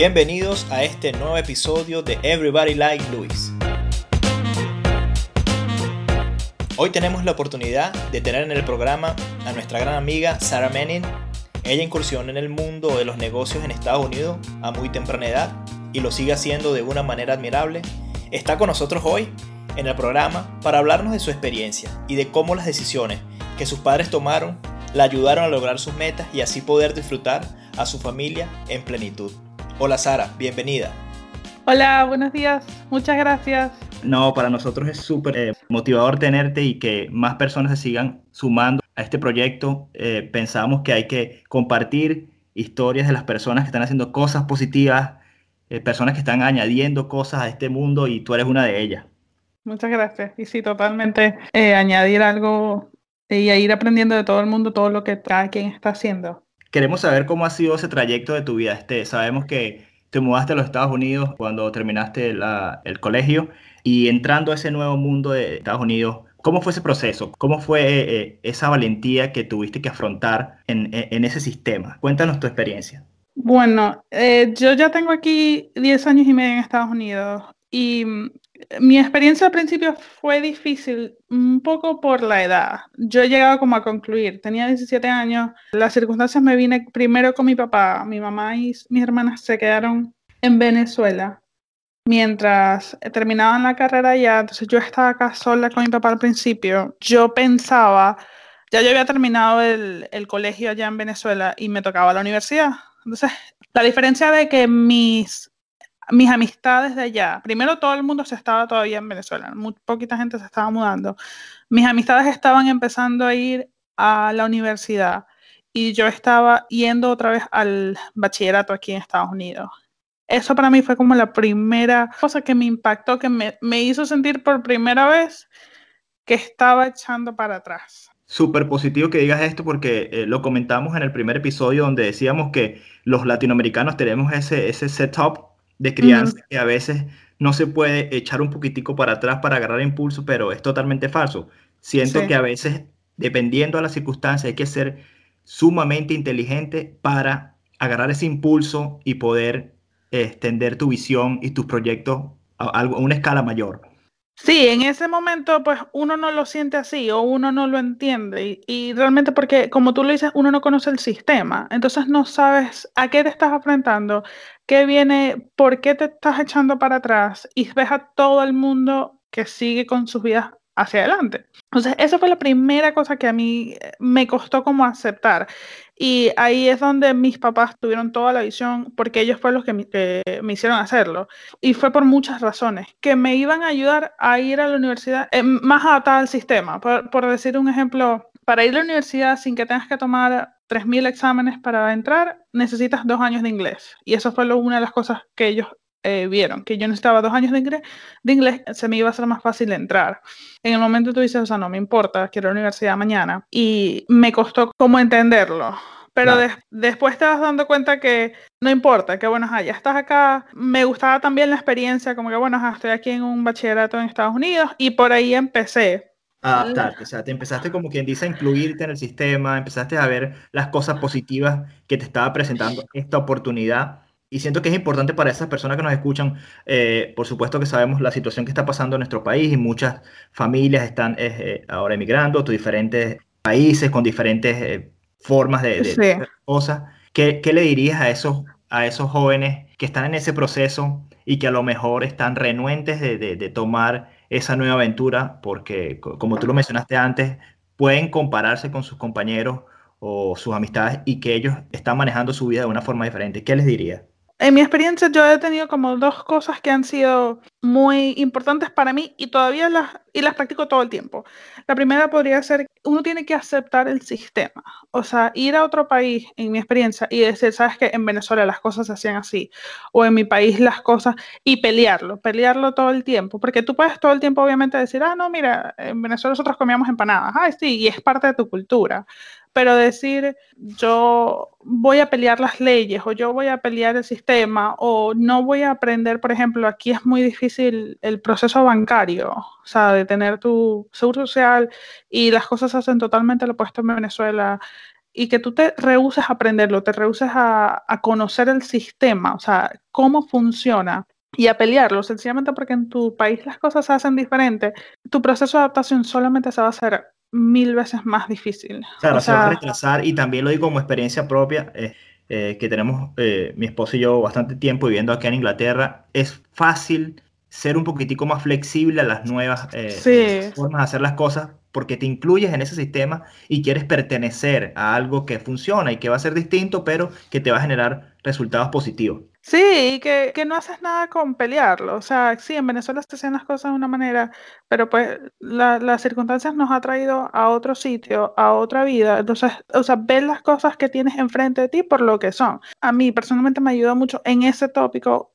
Bienvenidos a este nuevo episodio de Everybody Like Luis. Hoy tenemos la oportunidad de tener en el programa a nuestra gran amiga Sarah Menin. Ella incursionó en el mundo de los negocios en Estados Unidos a muy temprana edad y lo sigue haciendo de una manera admirable. Está con nosotros hoy en el programa para hablarnos de su experiencia y de cómo las decisiones que sus padres tomaron la ayudaron a lograr sus metas y así poder disfrutar a su familia en plenitud. Hola Sara, bienvenida. Hola, buenos días, muchas gracias. No, para nosotros es súper eh, motivador tenerte y que más personas se sigan sumando a este proyecto. Eh, pensamos que hay que compartir historias de las personas que están haciendo cosas positivas, eh, personas que están añadiendo cosas a este mundo y tú eres una de ellas. Muchas gracias. Y sí, totalmente añadir algo y ir aprendiendo de todo el mundo todo lo que cada quien está haciendo. Queremos saber cómo ha sido ese trayecto de tu vida. Este, sabemos que te mudaste a los Estados Unidos cuando terminaste el colegio y entrando a ese nuevo mundo de Estados Unidos, ¿cómo fue ese proceso? ¿Cómo fue eh, eh, esa valentía que tuviste que afrontar en, ese sistema? Cuéntanos tu experiencia. Bueno, eh, yo ya tengo aquí 10 años y medio en Estados Unidos y mm, mi experiencia al principio fue difícil, un poco por la edad. Yo he llegado como a concluir, tenía 17 años, las circunstancias me vine primero con mi papá, mi mamá y mis hermanas se quedaron en Venezuela mientras terminaban la carrera ya, entonces yo estaba acá sola con mi papá al principio. Yo pensaba, ya yo había terminado el, el colegio allá en Venezuela y me tocaba la universidad. Entonces, la diferencia de que mis mis amistades de allá, primero todo el mundo se estaba todavía en Venezuela, muy poquita gente se estaba mudando. Mis amistades estaban empezando a ir a la universidad y yo estaba yendo otra vez al bachillerato aquí en Estados Unidos. Eso para mí fue como la primera cosa que me impactó, que me, hizo sentir por primera vez que estaba echando para atrás. Súper positivo que digas esto porque eh, lo comentamos en el primer episodio donde decíamos que los latinoamericanos tenemos ese, ese setup de crianza que a veces no se puede echar un poquitico para atrás para agarrar impulso, pero es totalmente falso. Siento que a veces, dependiendo de las circunstancias, hay que ser sumamente inteligente para agarrar ese impulso y poder extender tu visión y tus proyectos a, a una escala mayor. Sí, en ese momento pues uno no lo siente así o uno no lo entiende y, realmente porque como tú lo dices, uno no conoce el sistema, entonces no sabes a qué te estás enfrentando, qué viene, por qué te estás echando para atrás y ves a todo el mundo que sigue con sus vidas hacia adelante. Entonces, esa fue la primera cosa que a mí eh, me costó como aceptar. Y ahí es donde mis papás tuvieron toda la visión, porque ellos fueron los que me, hicieron hacerlo. Y fue por muchas razones, que me iban a ayudar a ir a la universidad eh, más adaptada al sistema. Por, decir un ejemplo, para ir a la universidad sin que tengas que tomar 3.000 exámenes para entrar, necesitas dos años de inglés. Y eso fue una de las cosas que ellos eh, vieron que yo necesitaba dos años de inglés, de inglés, se me iba a ser más fácil entrar. En el momento tú dices, o sea, no me importa, quiero la universidad mañana. Y me costó como entenderlo. Pero después te vas dando cuenta que no importa, que bueno, ya estás acá. Me gustaba también la experiencia, como que bueno, estoy aquí en un bachillerato en Estados Unidos y por ahí empecé. adaptarte, o sea, te empezaste como quien dice a incluirte en el sistema, empezaste a ver las cosas positivas que te estaba presentando esta oportunidad y siento que es importante para esas personas que nos escuchan, eh, por supuesto que sabemos la situación que está pasando en nuestro país y muchas familias están eh, eh, ahora emigrando a diferentes países con diferentes formas de, cosas. ¿Qué, ¿Qué, le dirías a esos, a esos jóvenes que están en ese proceso y que a lo mejor están renuentes de, de tomar esa nueva aventura? Porque, como tú lo mencionaste antes, pueden compararse con sus compañeros o sus amistades y que ellos están manejando su vida de una forma diferente. ¿Qué les dirías? En mi experiencia yo he tenido como dos cosas que han sido muy importantes para mí y todavía las, y las practico todo el tiempo. La primera podría ser, uno tiene que aceptar el sistema, o sea, ir a otro país, en mi experiencia, y decir, sabes que en Venezuela las cosas se hacían así, o en mi país las cosas, y pelearlo, pelearlo todo el tiempo, porque tú puedes todo el tiempo obviamente decir, ah, no, mira, en Venezuela nosotros comíamos empanadas, ah, sí, y es parte de tu cultura, pero decir yo voy a pelear las leyes o yo voy a pelear el sistema o no voy a aprender, por ejemplo, aquí es muy difícil el proceso bancario, o sea, de tener tu seguro social y las cosas se hacen totalmente lo opuesto en Venezuela. y que tú te rehuses a aprenderlo, te rehuses a, a conocer el sistema, o sea, cómo funciona y a pelearlo, sencillamente porque en tu país las cosas se hacen diferente, tu proceso de adaptación solamente se va a hacer mil veces más difícil. Claro, o se va a retrasar y también lo digo como experiencia propia, eh, eh, que tenemos eh, mi esposo y yo bastante tiempo viviendo aquí en Inglaterra, es fácil ser un poquitico más flexible a las nuevas formas de hacer las cosas porque te incluyes en ese sistema y quieres pertenecer a algo que funciona y que va a ser distinto, pero que te va a generar resultados positivos. Sí, y que, que no haces nada con pelearlo. O sea, sí, en Venezuela se hacen las cosas de una manera, pero pues las circunstancias nos ha traído a otro sitio, a otra vida. Entonces, o sea, ver las cosas que tienes enfrente de ti por lo que son. A mí personalmente me ayudó mucho en ese tópico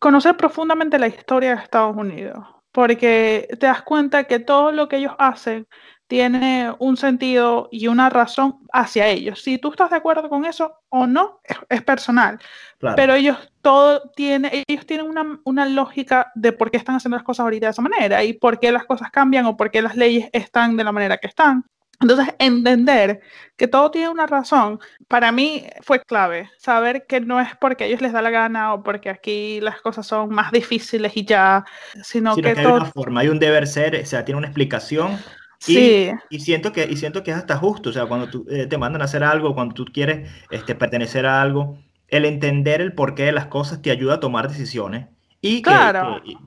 conocer profundamente la historia de Estados Unidos, porque te das cuenta que todo lo que ellos hacen tiene un sentido y una razón hacia ellos. Si tú estás de acuerdo con eso o no, es, personal. Pero ellos todo tiene, ellos tienen una, una, lógica de por qué están haciendo las cosas ahorita de esa manera y por qué las cosas cambian o por qué las leyes están de la manera que están. Entonces, entender que todo tiene una razón, para mí fue clave. Saber que no es porque a ellos les da la gana o porque aquí las cosas son más difíciles y ya, sino, que, hay una forma, hay un deber ser, o sea, tiene una explicación y, y, siento que, y siento que es hasta justo, o sea, cuando tú, eh, te mandan a hacer algo, cuando tú quieres este, pertenecer a algo, el entender el porqué de las cosas te ayuda a tomar decisiones. Y que,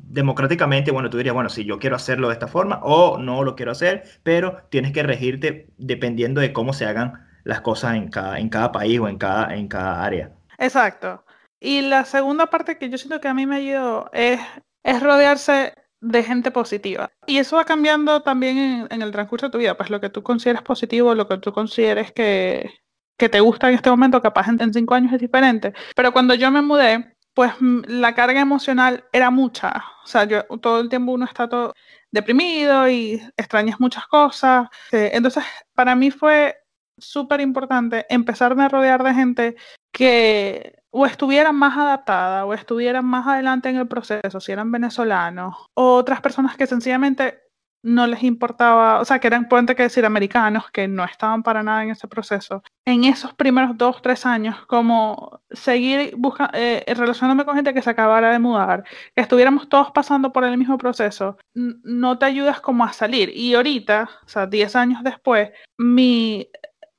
democráticamente, bueno, tú dirías, bueno, si yo quiero hacerlo de esta forma o no lo quiero hacer, pero tienes que regirte dependiendo de cómo se hagan las cosas en cada, en cada país o en cada, en cada área. Exacto. Y la segunda parte que yo siento que a mí me ayudó es, es rodearse de gente positiva. Y eso va cambiando también en, el transcurso de tu vida, pues lo que tú consideres positivo, lo que tú consideres que, que te gusta en este momento, capaz en, cinco años es diferente. Pero cuando yo me mudé, pues la carga emocional era mucha. O sea, yo todo el tiempo uno está todo deprimido y extrañas muchas cosas. Eh, entonces, para mí fue súper importante empezarme a rodear de gente que o estuvieran más adaptadas o estuvieran más adelante en el proceso, si eran venezolanos, o otras personas que sencillamente no les importaba, o sea, que eran, pueden que decir, americanos, que no estaban para nada en ese proceso. En esos primeros dos, tres años, como seguir eh, relacionándome con gente que se acabara de mudar, que estuviéramos todos pasando por el mismo proceso, no te ayudas como a salir. Y ahorita, o sea, diez años después, mi,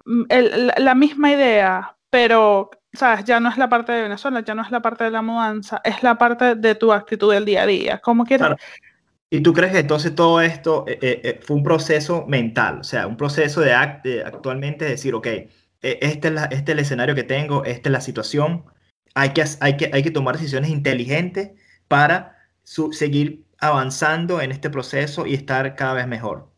la misma idea, pero sabes, ya no es la parte de Venezuela, ya no es la parte de la mudanza, es la parte de tu actitud del día a día. ¿Cómo quieres? ¿Y tú crees que entonces todo esto eh, eh, eh, fue un proceso mental? O sea, un proceso de, actualmente decir, ok, este es, este es el escenario que tengo, esta es la situación, hay que, hay que, hay que tomar decisiones inteligentes para seguir avanzando en este proceso y estar cada vez mejor.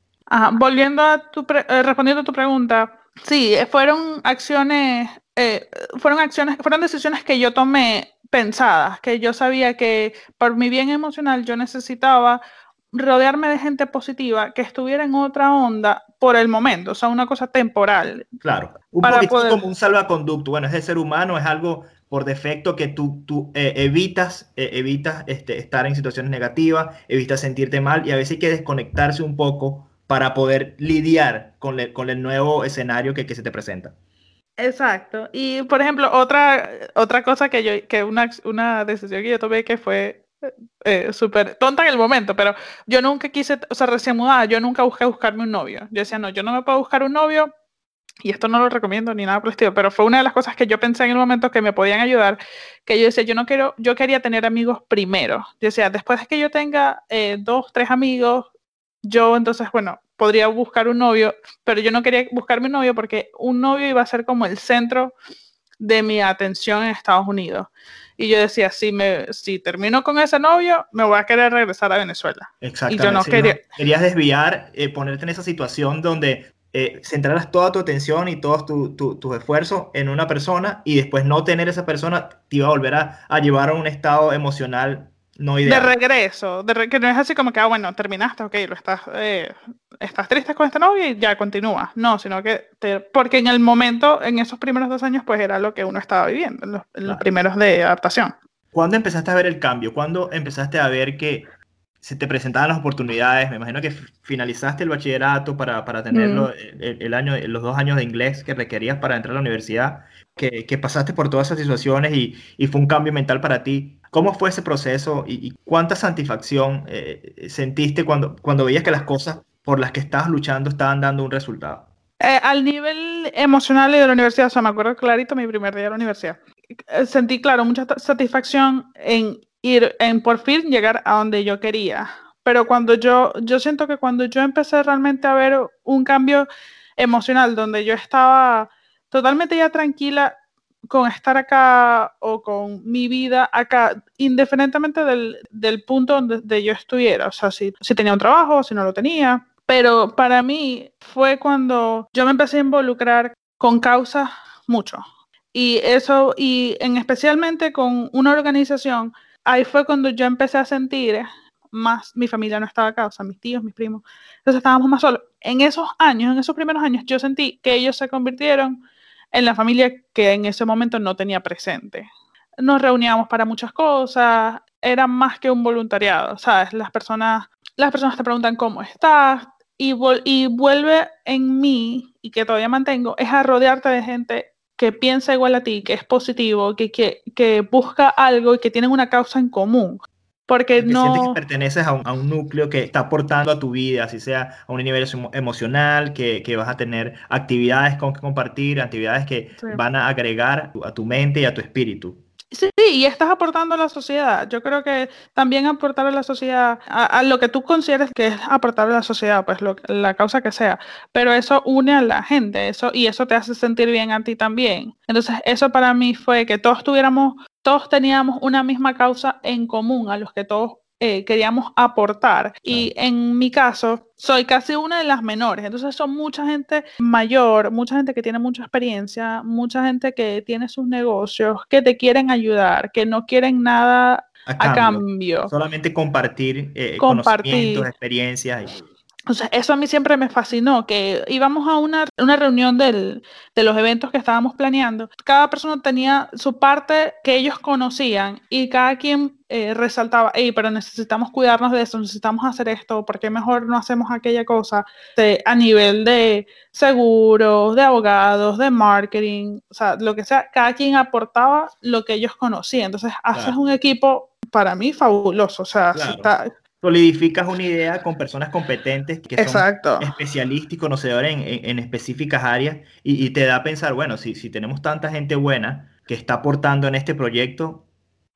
volviendo a tu, respondiendo a tu pregunta, sí, fueron acciones eh, fueron acciones, fueron decisiones que yo tomé pensadas, que yo sabía que por mi bien emocional yo necesitaba rodearme de gente positiva que estuviera en otra onda por el momento, o sea, una cosa temporal. Claro, un poquito como un salvaconducto. Bueno, es el ser humano, es algo por defecto que tú, tú eh, evitas, eh, evitas este, estar en situaciones negativas, evitas sentirte mal y a veces hay que desconectarse un poco para poder lidiar con, con el nuevo escenario que, que se te presenta. Exacto. Y por ejemplo, otra, otra cosa que yo, que una, una decisión que yo tomé que fue eh, súper tonta en el momento, pero yo nunca quise, o sea, recién mudada, yo nunca busqué buscarme un novio. Yo decía, no, yo no me puedo buscar un novio, y esto no lo recomiendo ni nada por el estilo, pero fue una de las cosas que yo pensé en el momento que me podían ayudar, que yo decía, yo no quiero, yo quería tener amigos primero. Yo decía, después de que yo tenga eh, dos, tres amigos, yo entonces, bueno, podría buscar un novio, pero yo no quería buscarme un novio porque un novio iba a ser como el centro de mi atención en Estados Unidos. Y yo decía, si, me, si termino con ese novio, me voy a querer regresar a Venezuela. Exactamente. Y yo no quería... querías desviar, eh, ponerte en esa situación donde eh, centraras toda tu atención y todos tus tu, esfuerzos en una persona y después no tener esa persona te iba a volver a, a llevar a un estado emocional de regreso, de que no es así como que, ah, bueno, terminaste, ok, lo estás, eh, estás triste con este novio y ya continúa. No, sino que, porque en el momento, en esos primeros dos años, pues era lo que uno estaba viviendo, en los, primeros de adaptación. ¿Cuándo empezaste a ver el cambio? ¿Cuándo empezaste a ver que se te presentaban las oportunidades. Me imagino que finalizaste el bachillerato para, para tener Mm. el, el año, los dos años de inglés que requerías para entrar a la universidad, que, que pasaste por todas esas situaciones y, y, fue un cambio mental para ti. ¿Cómo fue ese proceso y, y cuánta satisfacción eh, sentiste cuando, cuando veías que las cosas por las que estabas luchando estaban dando un resultado? Eh, al nivel emocional y de la universidad, o sea, me acuerdo clarito mi primer día de la universidad. Eh, sentí, claro, mucha satisfacción en ir, en por fin llegar a donde yo quería. Pero cuando yo, yo siento que cuando yo empecé realmente a ver un cambio emocional, donde yo estaba totalmente ya tranquila con estar acá o con mi vida acá, indiferentemente del, del punto donde, yo estuviera, o sea, si, si tenía un trabajo, si no lo tenía. Pero para mí fue cuando yo me empecé a involucrar con causas mucho. Y eso, y en especialmente con una organización, ahí fue cuando yo empecé a sentir más, mi familia no estaba acá, o sea, mis tíos, mis primos, entonces estábamos más solos. En esos años, en esos primeros años, yo sentí que ellos se convirtieron en la familia que en ese momento no tenía presente. Nos reuníamos para muchas cosas, era más que un voluntariado, ¿sabes? Las personas, las personas te preguntan cómo estás y, y vuelve en mí, y que todavía mantengo, es a rodearte de gente que piensa igual a ti, que es positivo, que, que, que busca algo y que tienen una causa en común. Porque, no... sientes que perteneces a un, a un, núcleo que está aportando a tu vida, así sea a un nivel emocional, que, que vas a tener actividades con que compartir, actividades que sí. van a agregar a tu mente y a tu espíritu. Sí, y estás aportando a la sociedad. Yo creo que también aportar a la sociedad, a, lo que tú consideres que es aportar a la sociedad, pues lo, la causa que sea, pero eso une a la gente, eso y eso te hace sentir bien a ti también. Entonces, eso para mí fue que todos tuviéramos, todos teníamos una misma causa en común, a los que todos eh, queríamos aportar. Y en mi caso, soy casi una de las menores. Entonces son mucha gente mayor, mucha gente que tiene mucha experiencia, mucha gente que tiene sus negocios, que te quieren ayudar, que no quieren nada a cambio. A cambio. Solamente compartir, eh, compartir. conocimientos, experiencias. Y... O sea, eso a mí siempre me fascinó, que íbamos a una, una reunión del, de los eventos que estábamos planeando. Cada persona tenía su parte que ellos conocían y cada quien eh, resaltaba, hey, pero necesitamos cuidarnos de eso, necesitamos hacer esto, ¿por qué mejor no hacemos aquella cosa? De, a nivel de seguros, de abogados, de marketing, o sea, lo que sea, cada quien aportaba lo que ellos conocían. Entonces, haces claro. un equipo para mí fabuloso, o sea, claro. si está, solidificas una idea con personas competentes que Exacto. son especialistas y conocedores en, en, en específicas áreas y, y, te da a pensar, bueno, si, si tenemos tanta gente buena que está aportando en este proyecto,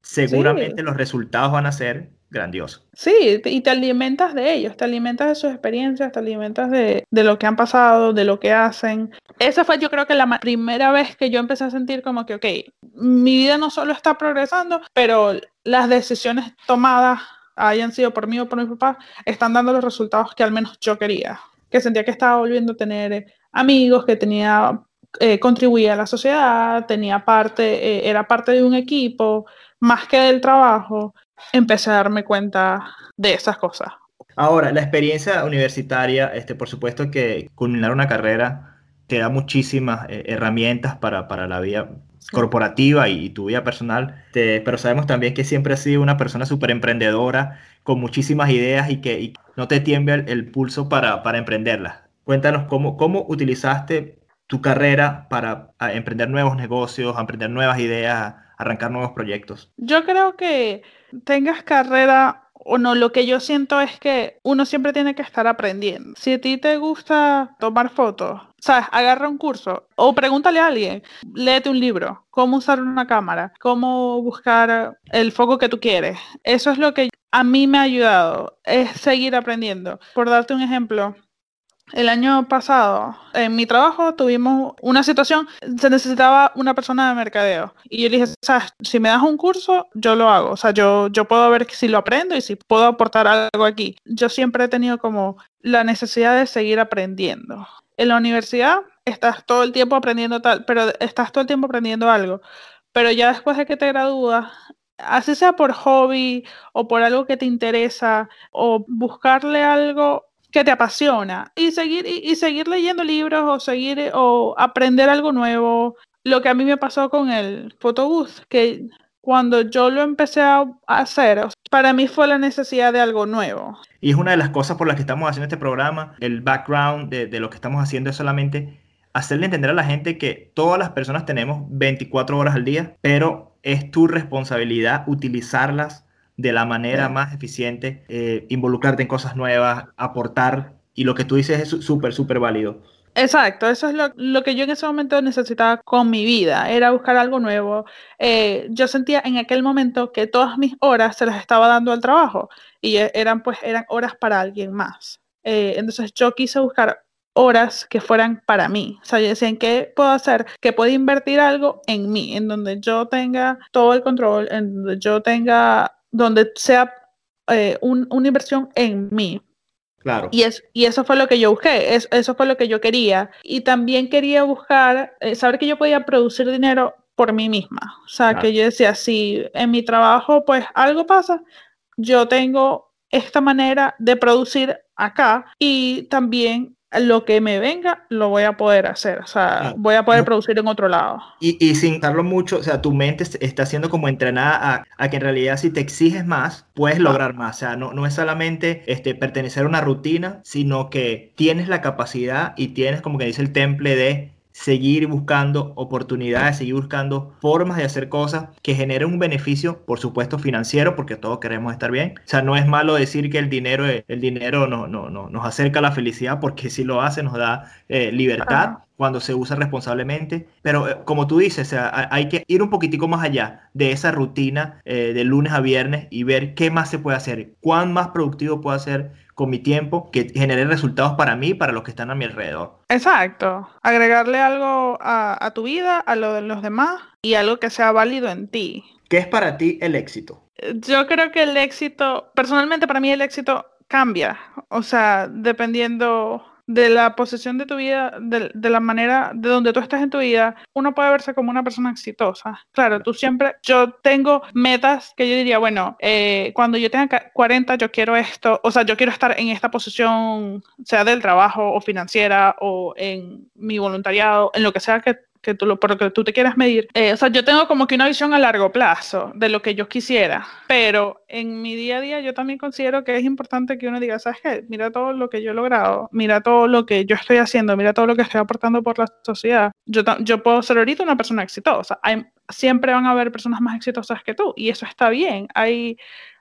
seguramente sí. los resultados van a ser grandiosos. Sí, y te alimentas de ellos, te alimentas de sus experiencias, te alimentas de, de lo que han pasado, de lo que hacen. Esa fue yo creo que la primera vez que yo empecé a sentir como que, ok, mi vida no solo está progresando, pero las decisiones tomadas hayan sido por mí o por mi papá, están dando los resultados que al menos yo quería. Que sentía que estaba volviendo a tener eh, amigos, que tenía, eh, contribuía a la sociedad, tenía parte, eh, era parte de un equipo, más que del trabajo. Empecé a darme cuenta de esas cosas. Ahora, la experiencia universitaria, este, por supuesto que culminar una carrera te da muchísimas herramientas para, para la vida corporativa y tu vida personal, te, pero sabemos también que siempre has sido una persona súper emprendedora, con muchísimas ideas y que y no te tiembla el, el pulso para, para emprenderlas. Cuéntanos cómo, cómo utilizaste tu carrera para emprender nuevos negocios, emprender nuevas ideas, arrancar nuevos proyectos. Yo creo que tengas carrera o no, lo que yo siento es que uno siempre tiene que estar aprendiendo. Si a ti te gusta tomar fotos, sabes, agarra un curso o pregúntale a alguien, léete un libro, cómo usar una cámara, cómo buscar el foco que tú quieres. Eso es lo que a mí me ha ayudado, es seguir aprendiendo. Por darte un ejemplo, el año pasado, en mi trabajo, tuvimos una situación, se necesitaba una persona de mercadeo. Y yo le dije, ¿sabes? Si me das un curso, yo lo hago. O sea, yo, yo puedo ver si lo aprendo y si puedo aportar algo aquí. Yo siempre he tenido como la necesidad de seguir aprendiendo. En la universidad estás todo el tiempo aprendiendo tal, pero estás todo el tiempo aprendiendo algo. Pero ya después de que te gradúas, así sea por hobby o por algo que te interesa o buscarle algo que te apasiona y seguir y, seguir leyendo libros o seguir o aprender algo nuevo lo que a mí me pasó con el photobooth que cuando yo lo empecé a hacer, para mí fue la necesidad de algo nuevo. Y es una de las cosas por las que estamos haciendo este programa. El background de, de lo que estamos haciendo es solamente hacerle entender a la gente que todas las personas tenemos 24 horas al día, pero es tu responsabilidad utilizarlas de la manera más eficiente, eh, involucrarte en cosas nuevas, aportar, y lo que tú dices es súper, súper válido. Exacto, eso es lo, que yo en ese momento necesitaba con mi vida, era buscar algo nuevo. Eh, yo sentía en aquel momento que todas mis horas se las estaba dando al trabajo y e, eran pues eran horas para alguien más. Eh, entonces yo quise buscar horas que fueran para mí. O sea, yo decía, ¿en qué puedo hacer? Que pueda invertir algo en mí, en donde yo tenga todo el control, en donde yo tenga, donde sea eh, una inversión en mí. Claro. Y, es, y eso fue lo que yo busqué, eso fue lo que yo quería. Y también quería buscar, eh, saber que yo podía producir dinero por mí misma. O sea, que yo decía, si en mi trabajo pues algo pasa, yo tengo esta manera de producir acá y también lo que me venga lo voy a poder hacer, o sea, voy a poder producir en otro lado. Y, y, sin darlo mucho, o sea, tu mente está siendo como entrenada a, a que en realidad si te exiges más, puedes lograr más, o sea, no, no es solamente este, pertenecer a una rutina, sino que tienes la capacidad y tienes, como que dice el temple, de seguir buscando oportunidades, seguir buscando formas de hacer cosas que generen un beneficio, por supuesto, financiero, porque todos queremos estar bien. O sea, no es malo decir que el dinero, el dinero no, no, no, nos acerca a la felicidad, porque si lo hace nos da eh, libertad. cuando se usa responsablemente, pero eh, como tú dices, o sea, hay que ir un poquitico más allá de esa rutina eh, de lunes a viernes y ver qué más se puede hacer, cuán más productivo puedo hacer con mi tiempo que genere resultados para mí y para los que están a mi alrededor. Exacto. Agregarle algo a, tu vida, a lo de los demás y algo que sea válido en ti. ¿Qué es para ti el éxito? Yo creo que el éxito, personalmente para mí el éxito cambia. O sea, dependiendo de la posición de tu vida, de, la manera de donde tú estás en tu vida, uno puede verse como una persona exitosa. Claro, tú siempre, yo tengo metas que yo diría, bueno, eh, cuando yo tenga 40, yo quiero esto, o sea, yo quiero estar en esta posición, sea del trabajo o financiera o en mi voluntariado, en lo que sea que que tú lo, por lo que tú te quieras medir. Eh, o sea, yo tengo como que una visión a largo plazo de lo que yo quisiera, pero en mi día a día yo también considero que es importante que uno diga, ¿sabes qué? Mira todo lo que yo he logrado, mira todo lo que yo estoy haciendo, mira todo lo que estoy aportando por la sociedad. Yo, yo puedo ser ahorita una persona exitosa. Hay, siempre van a haber personas más exitosas que tú y eso está bien. Hay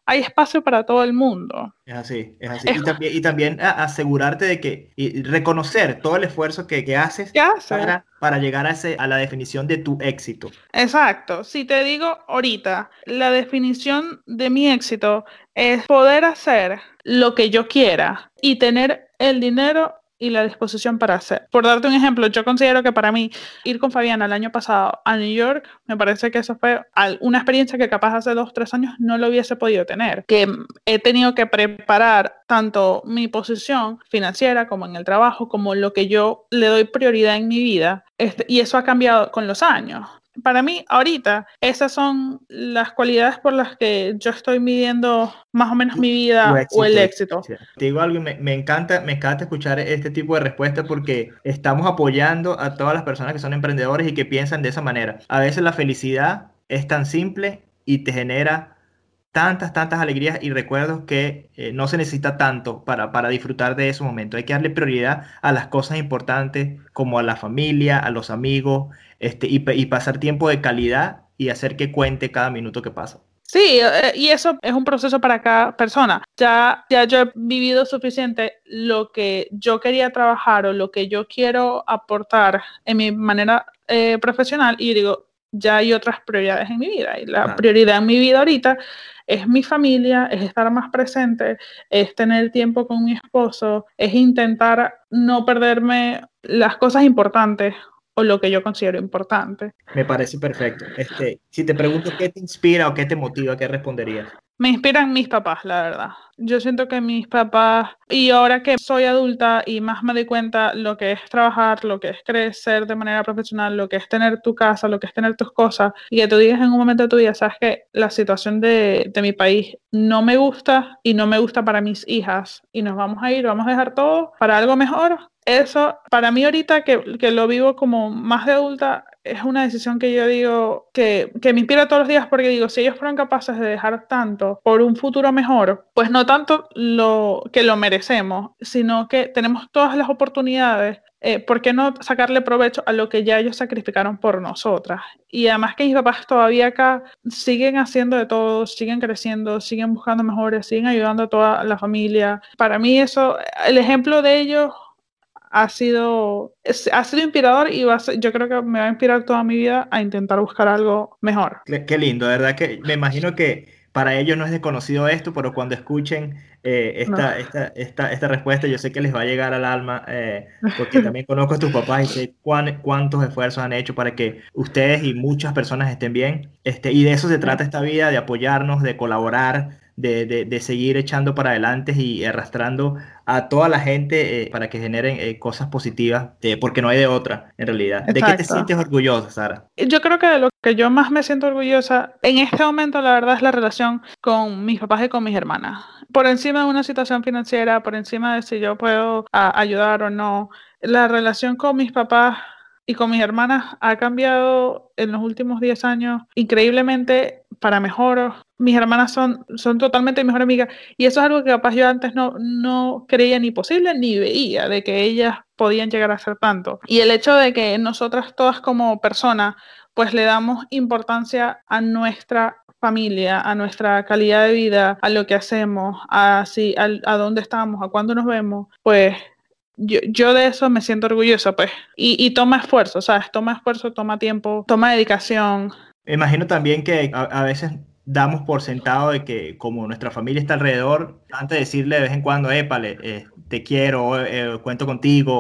hay espacio para todo el mundo. Es así, es así. y, también, asegurarte de que, y reconocer todo el esfuerzo que, que haces para, para, llegar a, ese, a la definición de tu éxito. Exacto. Si te digo ahorita, la definición de mi éxito es poder hacer lo que yo quiera y tener el dinero y la disposición para hacer. Por darte un ejemplo, yo considero que para mí ir con Fabiana el año pasado a New York, me parece que eso fue una experiencia que capaz hace dos, tres años no lo hubiese podido tener, que he tenido que preparar tanto mi posición financiera como en el trabajo, como lo que yo le doy prioridad en mi vida, este, y eso ha cambiado con los años para mí, ahorita, esas son las cualidades por las que yo estoy midiendo más o menos mi vida o el éxito. Te digo algo, me, me, encanta, me encanta escuchar este tipo de respuestas porque estamos apoyando a todas las personas que son emprendedores y que piensan de esa manera. A veces la felicidad es tan simple y te genera tantas, tantas alegrías y recuerdos que eh, no se necesita tanto para, para disfrutar de esos momentos. Hay que darle prioridad a las cosas importantes como a la familia, a los amigos, este, y, pasar tiempo de calidad y hacer que cuente cada minuto que pasa. Sí, eh, y eso es un proceso para cada persona. Ya, ya yo he vivido suficiente lo que yo quería trabajar o lo que yo quiero aportar en mi manera eh, profesional y digo, ya hay otras prioridades en mi vida. Y la prioridad en mi vida ahorita es mi familia, es estar más presente, es tener tiempo con mi esposo, es intentar no perderme las cosas importantes o lo que yo considero importante. Me parece perfecto. Este, si te pregunto qué te inspira o qué te motiva, ¿qué responderías? Me inspiran mis papás, la verdad. Yo siento que mis papás, y ahora que soy adulta y más me doy cuenta lo que es trabajar, lo que es crecer de manera profesional, lo que es tener tu casa, lo que es tener tus cosas, y que tú digas en un momento de tu vida, sabes que la situación de, de mi país no me gusta y no me gusta para mis hijas, y nos vamos a ir, vamos a dejar todo para algo mejor, eso, para mí ahorita que, que lo vivo como más de adulta, es una decisión que yo digo que, que, me inspira todos los días porque digo, si ellos fueron capaces de dejar tanto por un futuro mejor, pues no tanto lo que lo merecemos, sino que tenemos todas las oportunidades. Eh, ¿Por qué no sacarle provecho a lo que ya ellos sacrificaron por nosotras? Y además que mis papás todavía acá siguen haciendo de todo, siguen creciendo, siguen buscando mejores, siguen ayudando a toda la familia. Para mí eso, el ejemplo de ellos ha sido, ha sido inspirador y va yo creo que me va a inspirar toda mi vida a intentar buscar algo mejor. Qué, lindo, de verdad que me imagino que para ellos no es desconocido esto, pero cuando escuchen eh, esta, esta, esta, esta, respuesta, yo sé que les va a llegar al alma, eh, porque también conozco a tus papás y sé cuántos esfuerzos han hecho para que ustedes y muchas personas estén bien. Este, y de eso se trata esta vida, de apoyarnos, de colaborar, de, de, seguir echando para adelante y arrastrando a toda la gente eh, para que generen eh, cosas positivas, porque no hay de otra, en realidad. ¿De qué te sientes orgullosa, Sara? Yo creo que de lo que yo más me siento orgullosa en este momento, la verdad, es la relación con mis papás y con mis hermanas. Por encima de una situación financiera, por encima de si yo puedo ayudar o no, la relación con mis papás y con mis hermanas ha cambiado en los últimos 10 años increíblemente para mejor. Mis hermanas son, son totalmente mejor amiga y eso es algo que capaz yo antes no, no creía ni posible ni veía de que ellas podían llegar a ser tanto. Y el hecho de que nosotras todas como personas pues le damos importancia a nuestra familia, a nuestra calidad de vida, a lo que hacemos, a, si, a, dónde estamos, a cuándo nos vemos, pues yo, de eso me siento orgullosa, pues. Y, toma esfuerzo, ¿sabes? Toma esfuerzo, toma tiempo, toma dedicación. Imagino también que a, veces damos por sentado de que como nuestra familia está alrededor, antes de decirle de vez en cuando, épale, eh, te quiero, eh, cuento contigo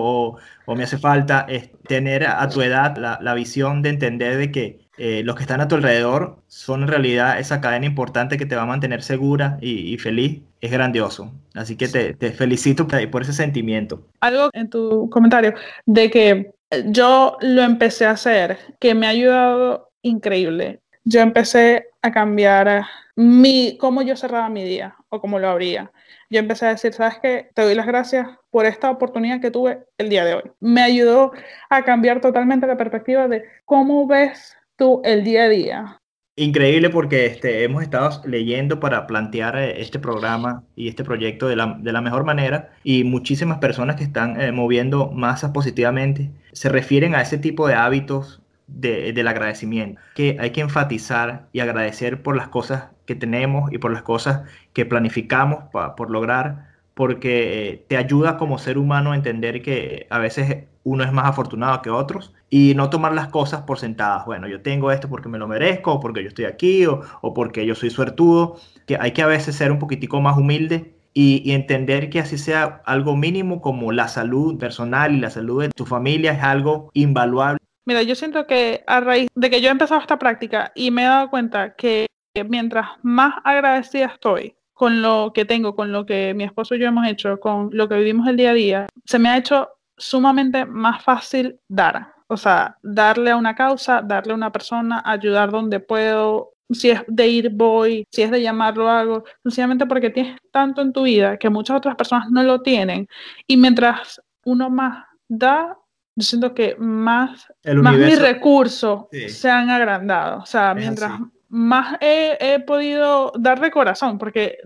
o, me hace falta, es tener a tu edad la visión de entender de que eh, los que están a tu alrededor son en realidad esa cadena importante que te va a mantener segura y, feliz. Es grandioso. Así que te, te, felicito por ese sentimiento. Algo en tu comentario de que yo lo empecé a hacer, que me ha ayudado increíble. Yo empecé a cambiar mi, cómo yo cerraba mi día o cómo lo abría. Yo empecé a decir, ¿sabes qué? Te doy las gracias por esta oportunidad que tuve el día de hoy. Me ayudó a cambiar totalmente la perspectiva de cómo ves tú el día a día? Increíble porque este, hemos estado leyendo para plantear eh, este programa y este proyecto de la, de la mejor manera y muchísimas personas que están eh, moviendo masas positivamente se refieren a ese tipo de hábitos de, del agradecimiento, que hay que enfatizar y agradecer por las cosas que tenemos y por las cosas que planificamos por lograr, porque eh, te ayuda como ser humano a entender que a veces uno es más afortunado que otros y no tomar las cosas por sentadas. Bueno, yo tengo esto porque me lo merezco, o porque yo estoy aquí, o, porque yo soy suertudo, que hay que a veces ser un poquitico más humilde y, entender que así sea algo mínimo como la salud personal y la salud de tu familia es algo invaluable. Mira, yo siento que a raíz de que yo he empezado esta práctica y me he dado cuenta que mientras más agradecida estoy con lo que tengo, con lo que mi esposo y yo hemos hecho, con lo que vivimos el día a día, se me ha hecho sumamente más fácil dar. O sea, darle a una causa, darle a una persona, ayudar donde puedo. Si es de ir, voy. Si es de llamarlo, hago. Sencillamente porque tienes tanto en tu vida que muchas otras personas no lo tienen. Y mientras uno más da, yo siento que más, más mis recursos se han agrandado. O sea, mientras más he, he, podido dar de corazón, porque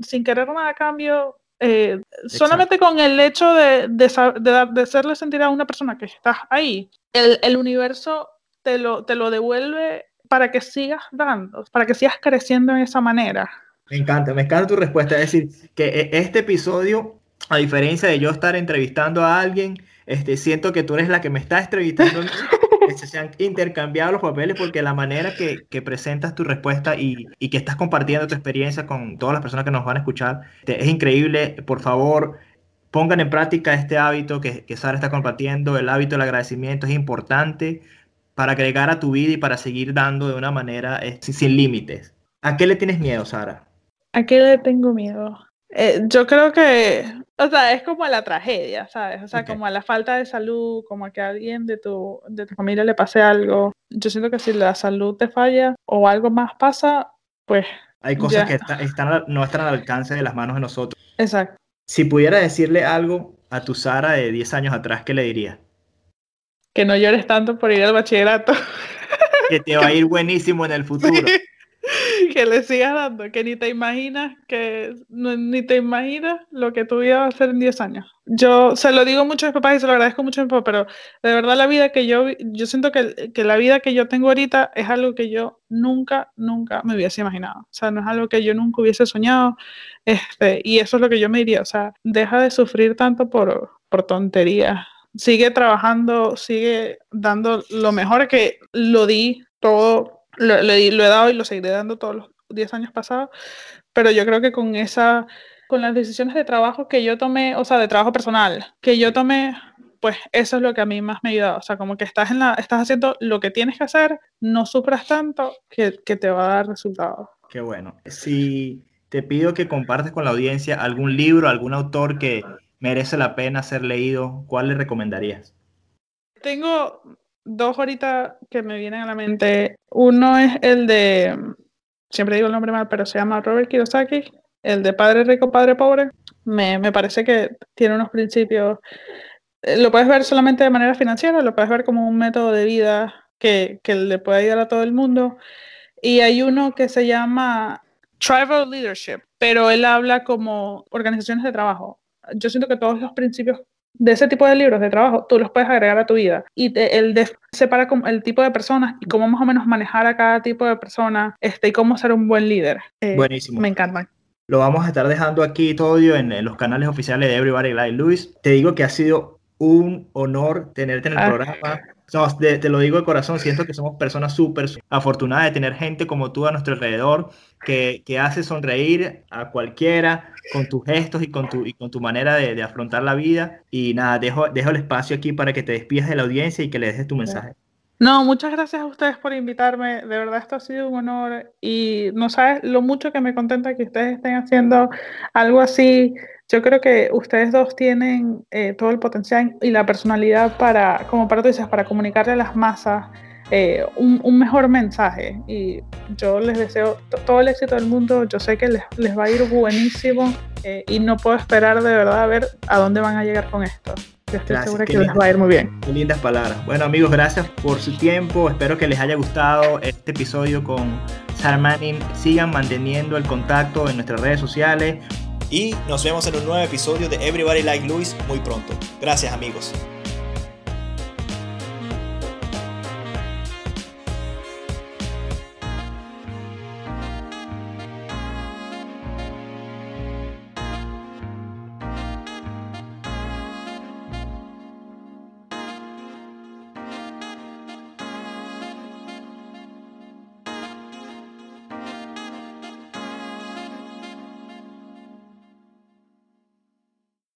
sin querer nada a cambio, eh, solamente con el hecho de, de, hacerle sentir a una persona que estás ahí, el, el, universo te lo, te lo devuelve para que sigas dando, para que sigas creciendo en esa manera. Me encanta, me encanta tu respuesta. Es decir, que e, este episodio, a diferencia de yo estar entrevistando a alguien, este, siento que tú eres la que me está entrevistando. Se han intercambiado los papeles porque la manera que, que presentas tu respuesta y, y, que estás compartiendo tu experiencia con todas las personas que nos van a escuchar es increíble. Por favor, pongan en práctica este hábito que, que Sara está compartiendo. El hábito del agradecimiento es importante para agregar a tu vida y para seguir dando de una manera eh, sin límites. ¿A qué le tienes miedo, Sara? ¿A qué le tengo miedo? Eh, yo creo que, o sea, es como a la tragedia, ¿sabes? O sea, como a la falta de salud, como a que a alguien de tu, de tu familia le pase algo. Yo siento que si la salud te falla o algo más pasa, pues... Hay cosas que están, no están al alcance de las manos de nosotros. Exacto. Si pudiera decirle algo a tu Sara de 10 años atrás, ¿qué le dirías? Que no llores tanto por ir al bachillerato. Que te va a ir buenísimo en el futuro. que le sigas dando, que ni te imaginas que ni te imaginas lo que tu vida va a ser en 10 años. Yo se lo digo mucho a mis papás y se lo agradezco mucho a mi papá, pero de verdad la vida que yo, yo siento que, que, la vida que yo tengo ahorita es algo que yo nunca, nunca me hubiese imaginado. O sea, no es algo que yo nunca hubiese soñado. Este, y eso es lo que yo me diría, o sea, deja de sufrir tanto por, por tonterías. Sigue trabajando, sigue dando lo mejor que lo di todo lo, he dado y lo seguiré dando todos los 10 años pasados, pero yo creo que con esa, con las decisiones de trabajo que yo tomé, o sea, de trabajo personal, que yo tomé, pues eso es lo que a mí más me ha ayudado. O sea, como que estás, en la, estás haciendo lo que tienes que hacer, no sufras tanto que, que te va a dar resultados. Qué bueno. Si te pido que compartes con la audiencia algún libro, algún autor que merece la pena ser leído, ¿cuál le recomendarías? Tengo dos ahorita que me vienen a la mente. Uno es el de, siempre digo el nombre mal, pero se llama Robert Kiyosaki, el de Padre Rico, Padre Pobre. Me, me parece que tiene unos principios. Eh, lo puedes ver solamente de manera financiera, lo puedes ver como un método de vida que, que le puede ayudar a todo el mundo. Y hay uno que se llama Tribal Leadership, pero él habla como organizaciones de trabajo. Yo siento que todos los principios de ese tipo de libros de trabajo, tú los puedes agregar a tu vida. Y te, el de, separa el tipo de personas y cómo más o menos manejar a cada tipo de persona este, y cómo ser un buen líder. Eh, Buenísimo. Me encantan. Lo vamos a estar dejando aquí todo en, en los canales oficiales de Everybody Like Luis. Te digo que ha sido un honor tenerte en el ah. programa. Te, lo digo de corazón, siento que somos personas súper afortunadas de tener gente como tú a nuestro alrededor que, que, hace sonreír a cualquiera con tus gestos y con tu, y con tu manera de, de afrontar la vida. Y nada, dejo, dejo el espacio aquí para que te despidas de la audiencia y que le dejes tu mensaje. No, muchas gracias a ustedes por invitarme. De verdad, esto ha sido un honor y no sabes lo mucho que me contenta que ustedes estén haciendo algo así. Yo creo que ustedes dos tienen eh, todo el potencial y la personalidad para, como para tú dices, para comunicarle a las masas eh, un, mejor mensaje. Y yo les deseo todo el éxito del mundo. Yo sé que les, les va a ir buenísimo eh, y no puedo esperar de verdad a ver a dónde van a llegar con esto. Yo estoy segura que les va a ir muy bien. Qué lindas palabras. Bueno, amigos, gracias por su tiempo. Espero que les haya gustado este episodio con Sarah Manning. Sigan manteniendo el contacto en nuestras redes sociales. Y nos vemos en un nuevo episodio de Everybody Like Luis muy pronto. Gracias, amigos.